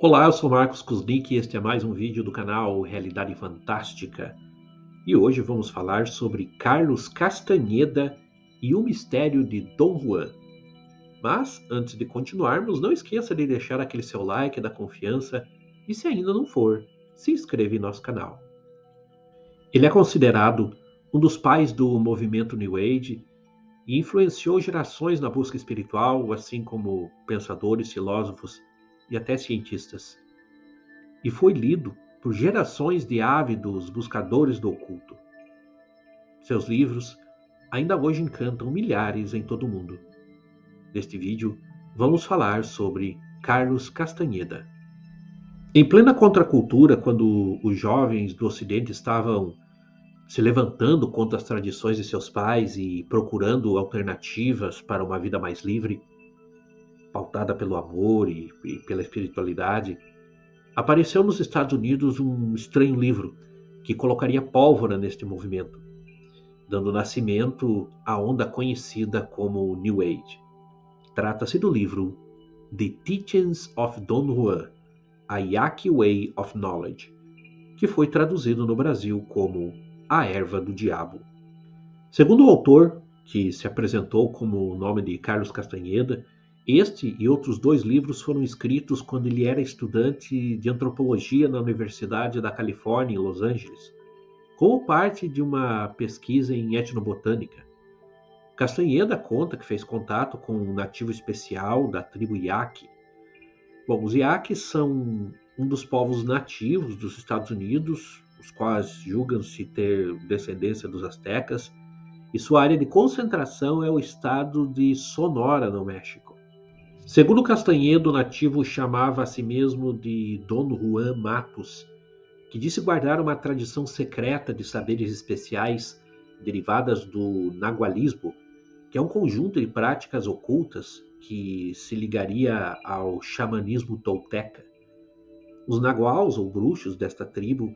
Olá, eu sou Marcos Kuznick e este é mais um vídeo do canal Realidade Fantástica. E hoje vamos falar sobre Carlos Castanheda e o mistério de Dom Juan. Mas, antes de continuarmos, não esqueça de deixar aquele seu like da confiança e, se ainda não for, se inscreva em nosso canal. Ele é considerado um dos pais do movimento New Age e influenciou gerações na busca espiritual, assim como pensadores, filósofos e até cientistas. E foi lido por gerações de ávidos buscadores do oculto. Seus livros ainda hoje encantam milhares em todo o mundo. Neste vídeo, vamos falar sobre Carlos Castanheda. Em plena contracultura, quando os jovens do Ocidente estavam se levantando contra as tradições de seus pais e procurando alternativas para uma vida mais livre, pautada pelo amor e, e pela espiritualidade, apareceu nos Estados Unidos um estranho livro que colocaria pólvora neste movimento, dando nascimento à onda conhecida como New Age. Trata-se do livro The Teachings of Don Juan, A Yaqui Way of Knowledge, que foi traduzido no Brasil como A Erva do Diabo. Segundo o autor, que se apresentou como o nome de Carlos Castanheda, este e outros dois livros foram escritos quando ele era estudante de antropologia na Universidade da Califórnia, em Los Angeles, como parte de uma pesquisa em etnobotânica. Castanheda conta que fez contato com um nativo especial da tribo Yaqui. Bom, os Yaquis são um dos povos nativos dos Estados Unidos, os quais julgam-se ter descendência dos astecas, e sua área de concentração é o estado de Sonora, no México. Segundo Castanhedo, o nativo chamava a si mesmo de Dom Juan Matos, que disse guardar uma tradição secreta de saberes especiais derivadas do nagualismo, que é um conjunto de práticas ocultas que se ligaria ao xamanismo tolteca. Os naguals ou bruxos desta tribo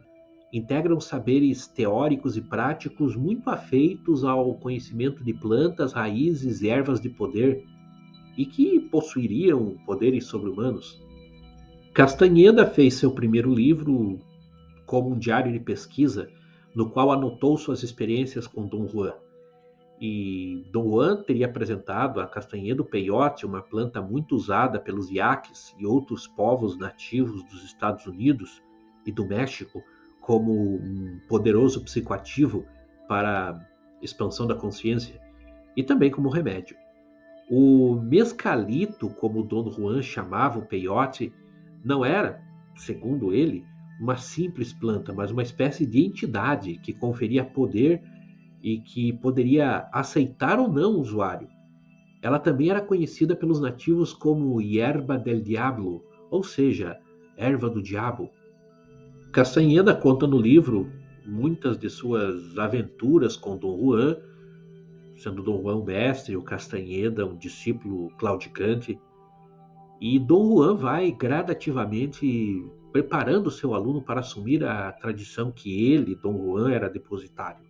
integram saberes teóricos e práticos muito afeitos ao conhecimento de plantas, raízes e ervas de poder e que possuiriam poderes sobre-humanos. Castanheda fez seu primeiro livro como um diário de pesquisa, no qual anotou suas experiências com Dom Juan. E Dom Juan teria apresentado a castanheda peiote, uma planta muito usada pelos iaques e outros povos nativos dos Estados Unidos e do México, como um poderoso psicoativo para expansão da consciência e também como remédio. O mescalito, como o Dom Juan chamava o peiote, não era, segundo ele, uma simples planta, mas uma espécie de entidade que conferia poder e que poderia aceitar ou não o usuário. Ela também era conhecida pelos nativos como Yerba del Diablo, ou seja, erva do diabo. Castanheda conta no livro muitas de suas aventuras com Dom Juan sendo Dom Juan o mestre, o Castanheda um discípulo claudicante. E Dom Juan vai gradativamente preparando seu aluno para assumir a tradição que ele, Dom Juan, era depositário.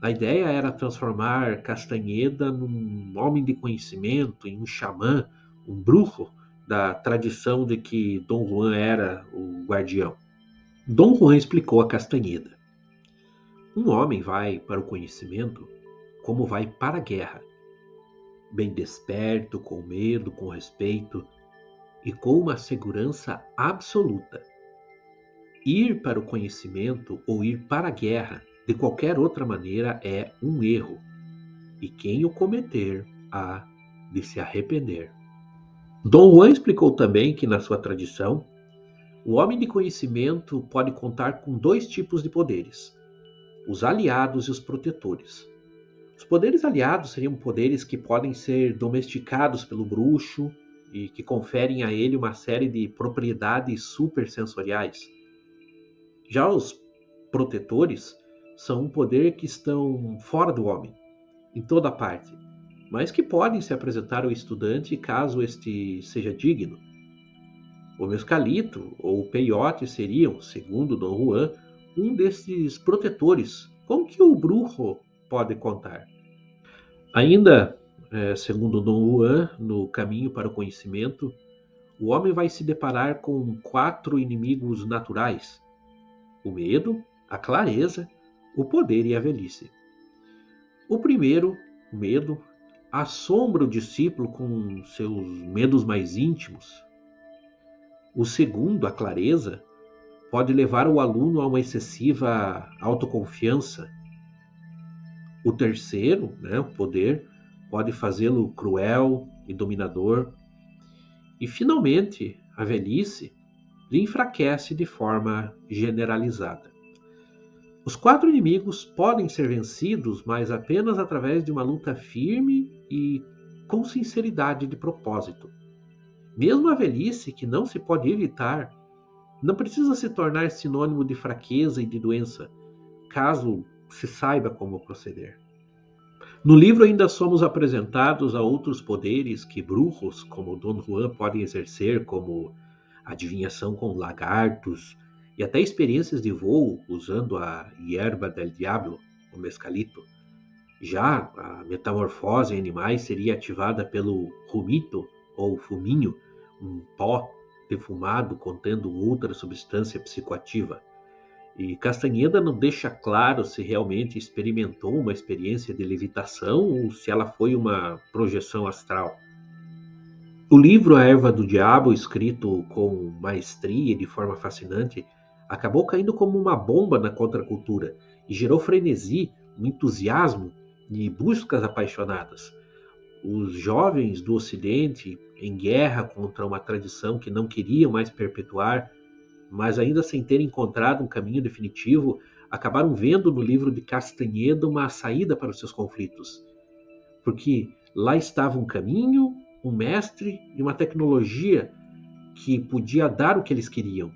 A ideia era transformar Castanheda num homem de conhecimento, em um xamã, um bruxo da tradição de que Dom Juan era o guardião. Dom Juan explicou a Castanheda. Um homem vai para o conhecimento como vai para a guerra, bem desperto, com medo, com respeito e com uma segurança absoluta. Ir para o conhecimento ou ir para a guerra de qualquer outra maneira é um erro, e quem o cometer há de se arrepender. Dom Juan explicou também que, na sua tradição, o homem de conhecimento pode contar com dois tipos de poderes: os aliados e os protetores. Os poderes aliados seriam poderes que podem ser domesticados pelo bruxo e que conferem a ele uma série de propriedades supersensoriais. Já os protetores são um poder que estão fora do homem, em toda parte, mas que podem se apresentar ao estudante caso este seja digno. O mescalito ou o peiote seriam, segundo Dom Juan, um desses protetores com que o bruxo pode contar. Ainda, é, segundo Dom Juan, no caminho para o conhecimento, o homem vai se deparar com quatro inimigos naturais: o medo, a clareza, o poder e a velhice. O primeiro, o medo, assombra o discípulo com seus medos mais íntimos. O segundo, a clareza, pode levar o aluno a uma excessiva autoconfiança. O terceiro, né, o poder, pode fazê-lo cruel e dominador. E, finalmente, a velhice lhe enfraquece de forma generalizada. Os quatro inimigos podem ser vencidos, mas apenas através de uma luta firme e com sinceridade de propósito. Mesmo a velhice, que não se pode evitar, não precisa se tornar sinônimo de fraqueza e de doença, caso se saiba como proceder. No livro ainda somos apresentados a outros poderes que brujos como Don Juan podem exercer, como adivinhação com lagartos, e até experiências de voo usando a hierba del diablo, o mescalito. Já a metamorfose em animais seria ativada pelo rumito ou fuminho, um pó defumado contendo outra substância psicoativa. E Castanheda não deixa claro se realmente experimentou uma experiência de levitação ou se ela foi uma projeção astral. O livro A Erva do Diabo, escrito com maestria e de forma fascinante, acabou caindo como uma bomba na contracultura e gerou frenesi, um entusiasmo e buscas apaixonadas. Os jovens do Ocidente, em guerra contra uma tradição que não queriam mais perpetuar, mas ainda sem ter encontrado um caminho definitivo, acabaram vendo no livro de Castanheda uma saída para os seus conflitos. Porque lá estava um caminho, um mestre e uma tecnologia que podia dar o que eles queriam.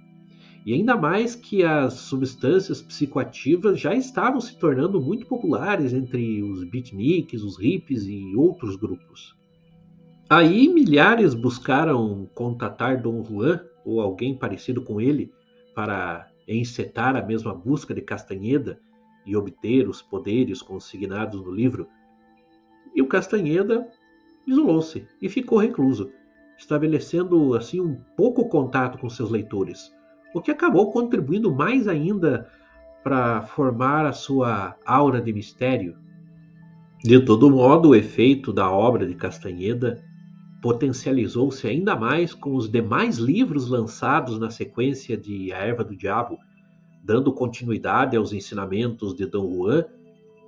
E ainda mais que as substâncias psicoativas já estavam se tornando muito populares entre os beatniks, os hippies e outros grupos. Aí milhares buscaram contatar Dom Juan ou alguém parecido com ele para encetar a mesma busca de Castanheda e obter os poderes consignados no livro. E o Castanheda isolou-se e ficou recluso, estabelecendo assim um pouco contato com seus leitores o que acabou contribuindo mais ainda para formar a sua aura de mistério. De todo modo, o efeito da obra de Castanheda potencializou-se ainda mais com os demais livros lançados na sequência de A Erva do Diabo, dando continuidade aos ensinamentos de Dom Juan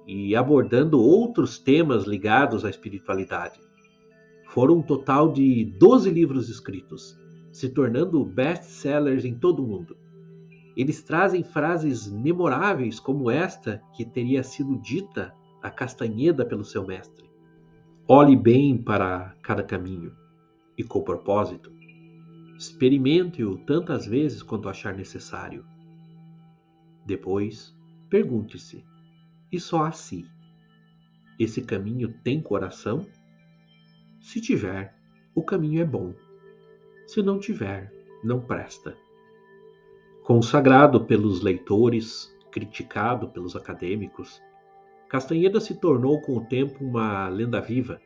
e abordando outros temas ligados à espiritualidade. Foram um total de 12 livros escritos, se tornando best-sellers em todo o mundo. Eles trazem frases memoráveis como esta que teria sido dita a Castanheda pelo seu mestre. Olhe bem para cada caminho e com propósito. Experimente-o tantas vezes quanto achar necessário. Depois, pergunte-se: e só assim? Esse caminho tem coração? Se tiver, o caminho é bom. Se não tiver, não presta. Consagrado pelos leitores, criticado pelos acadêmicos, Castanheda se tornou com o tempo uma lenda viva.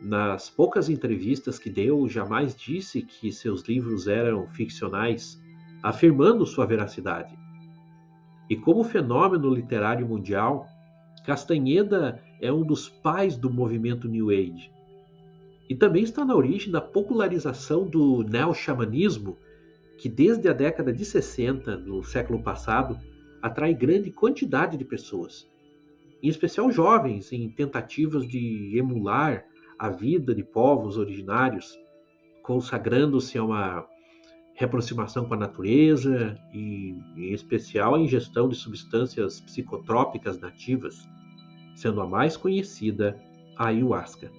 Nas poucas entrevistas que deu, jamais disse que seus livros eram ficcionais, afirmando sua veracidade. E como fenômeno literário mundial, Castanheda é um dos pais do movimento New Age e também está na origem da popularização do neo-xamanismo, que desde a década de 60 do século passado atrai grande quantidade de pessoas, em especial jovens, em tentativas de emular a vida de povos originários, consagrando-se a uma reaproximação com a natureza e, em especial, a ingestão de substâncias psicotrópicas nativas, sendo a mais conhecida a ayahuasca.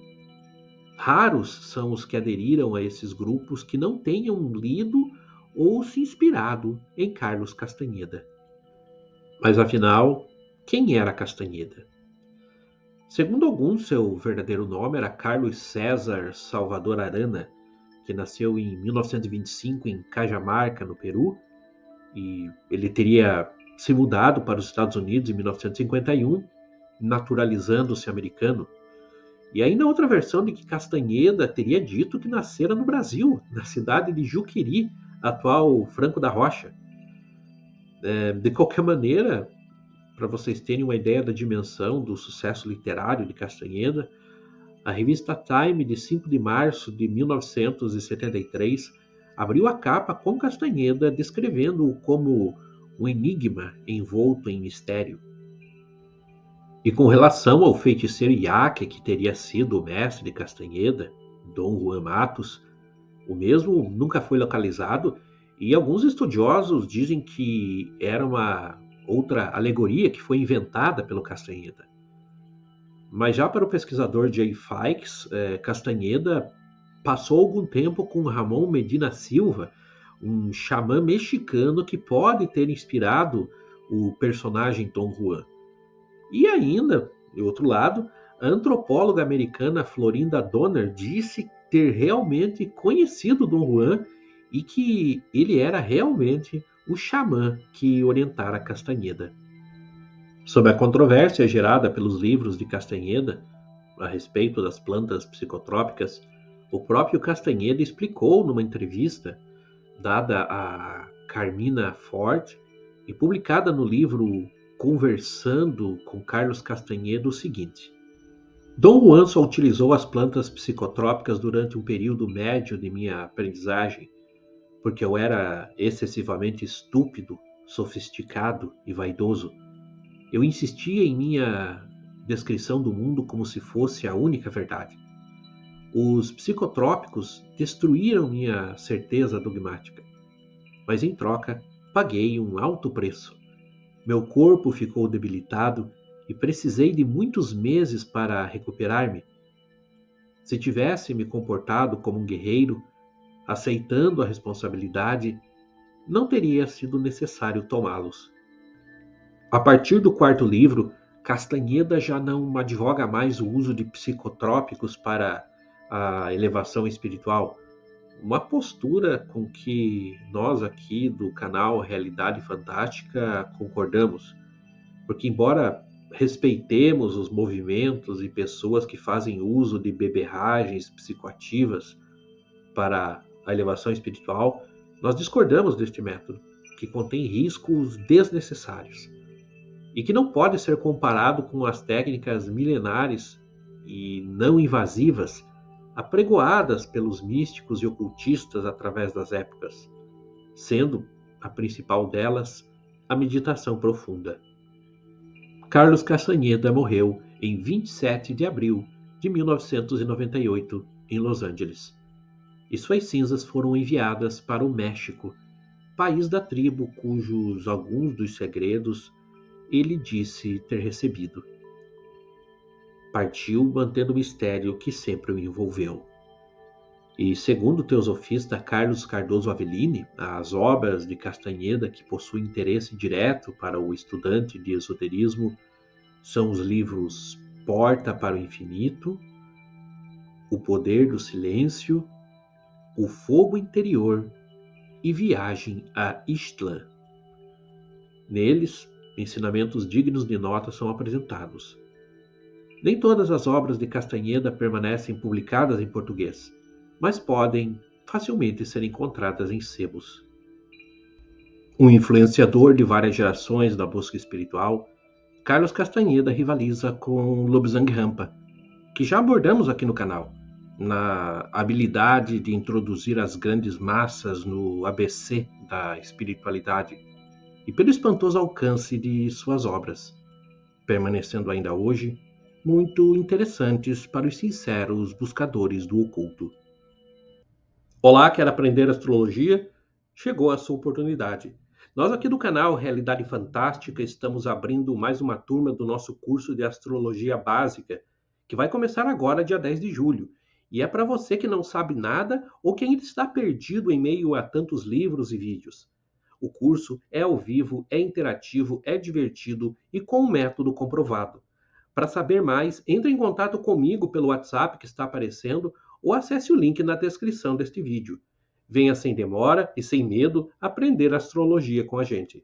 Raros são os que aderiram a esses grupos que não tenham lido ou se inspirado em Carlos Castanheda. Mas afinal, quem era Castanheda? Segundo alguns, seu verdadeiro nome era Carlos César Salvador Arana, que nasceu em 1925 em Cajamarca, no Peru, e ele teria se mudado para os Estados Unidos em 1951, naturalizando-se americano E ainda outra versão de que Castanheda teria dito que nascera no Brasil, na cidade de Juqueri, atual Franco da Rocha. É, de qualquer maneira, para vocês terem uma ideia da dimensão do sucesso literário de Castanheda, a revista Time, de 5 de março de 1973, abriu a capa com Castanheda descrevendo-o como um enigma envolto em mistério. E com relação ao feiticeiro Iaque, que teria sido o mestre de Castanheda, Dom Juan Matos, o mesmo nunca foi localizado e alguns estudiosos dizem que era uma outra alegoria que foi inventada pelo Castanheda. Mas já para o pesquisador Jay Fikes, é, Castanheda passou algum tempo com Ramon Medina Silva, um xamã mexicano que pode ter inspirado o personagem Tom Juan. E ainda, de outro lado, a antropóloga americana Florinda Donner disse ter realmente conhecido Dom Juan e que ele era realmente o xamã que orientara Castanheda. Sob a controvérsia gerada pelos livros de Castanheda a respeito das plantas psicotrópicas, o próprio Castanheda explicou numa entrevista dada a Carmina Ford e publicada no livro Conversando com Carlos Castanheda o seguinte: Dom Juan só utilizou as plantas psicotrópicas durante um período médio de minha aprendizagem, porque eu era excessivamente estúpido, sofisticado e vaidoso eu insistia em minha descrição do mundo como se fosse a única verdade. Os psicotrópicos destruíram minha certeza dogmática, mas em troca paguei um alto preço. Meu corpo ficou debilitado e precisei de muitos meses para recuperar-me. Se tivesse me comportado como um guerreiro, aceitando a responsabilidade, não teria sido necessário tomá-los. A partir do quarto livro, Castanheda já não advoga mais o uso de psicotrópicos para a elevação espiritual, uma postura com que nós aqui do canal Realidade Fantástica concordamos, porque embora respeitemos os movimentos e pessoas que fazem uso de beberragens psicoativas para a elevação espiritual, nós discordamos deste método, que contém riscos desnecessários e que não pode ser comparado com as técnicas milenares e não invasivas apregoadas pelos místicos e ocultistas através das épocas, sendo a principal delas a meditação profunda. Carlos Castaneda morreu em 27 de abril de 1998 em Los Angeles, e suas cinzas foram enviadas para o México, país da tribo cujos alguns dos segredos ele disse ter recebido. Partiu mantendo o mistério que sempre o envolveu. E segundo o teosofista Carlos Cardoso Avellini, as obras de Castanheda que possuem interesse direto para o estudante de esoterismo são os livros Porta para o Infinito, O Poder do Silêncio, O Fogo Interior e Viagem a Istlan. Neles, ensinamentos dignos de nota são apresentados. Nem todas as obras de Castanheda permanecem publicadas em português, mas podem facilmente ser encontradas em sebos. Um influenciador de várias gerações da busca espiritual, Carlos Castanheda rivaliza com Lobsang Rampa, que já abordamos aqui no canal, na habilidade de introduzir as grandes massas no ABC da espiritualidade e pelo espantoso alcance de suas obras, permanecendo ainda hoje muito interessantes para os sinceros buscadores do oculto. Olá, quer aprender astrologia? Chegou a sua oportunidade. Nós aqui do canal Realidade Fantástica estamos abrindo mais uma turma do nosso curso de astrologia básica, que vai começar agora dia 10 de julho. E é para você que não sabe nada ou que ainda está perdido em meio a tantos livros e vídeos. O curso é ao vivo, é interativo, é divertido e com um método comprovado. Para saber mais, entre em contato comigo pelo WhatsApp que está aparecendo ou acesse o link na descrição deste vídeo. Venha sem demora e sem medo aprender astrologia com a gente.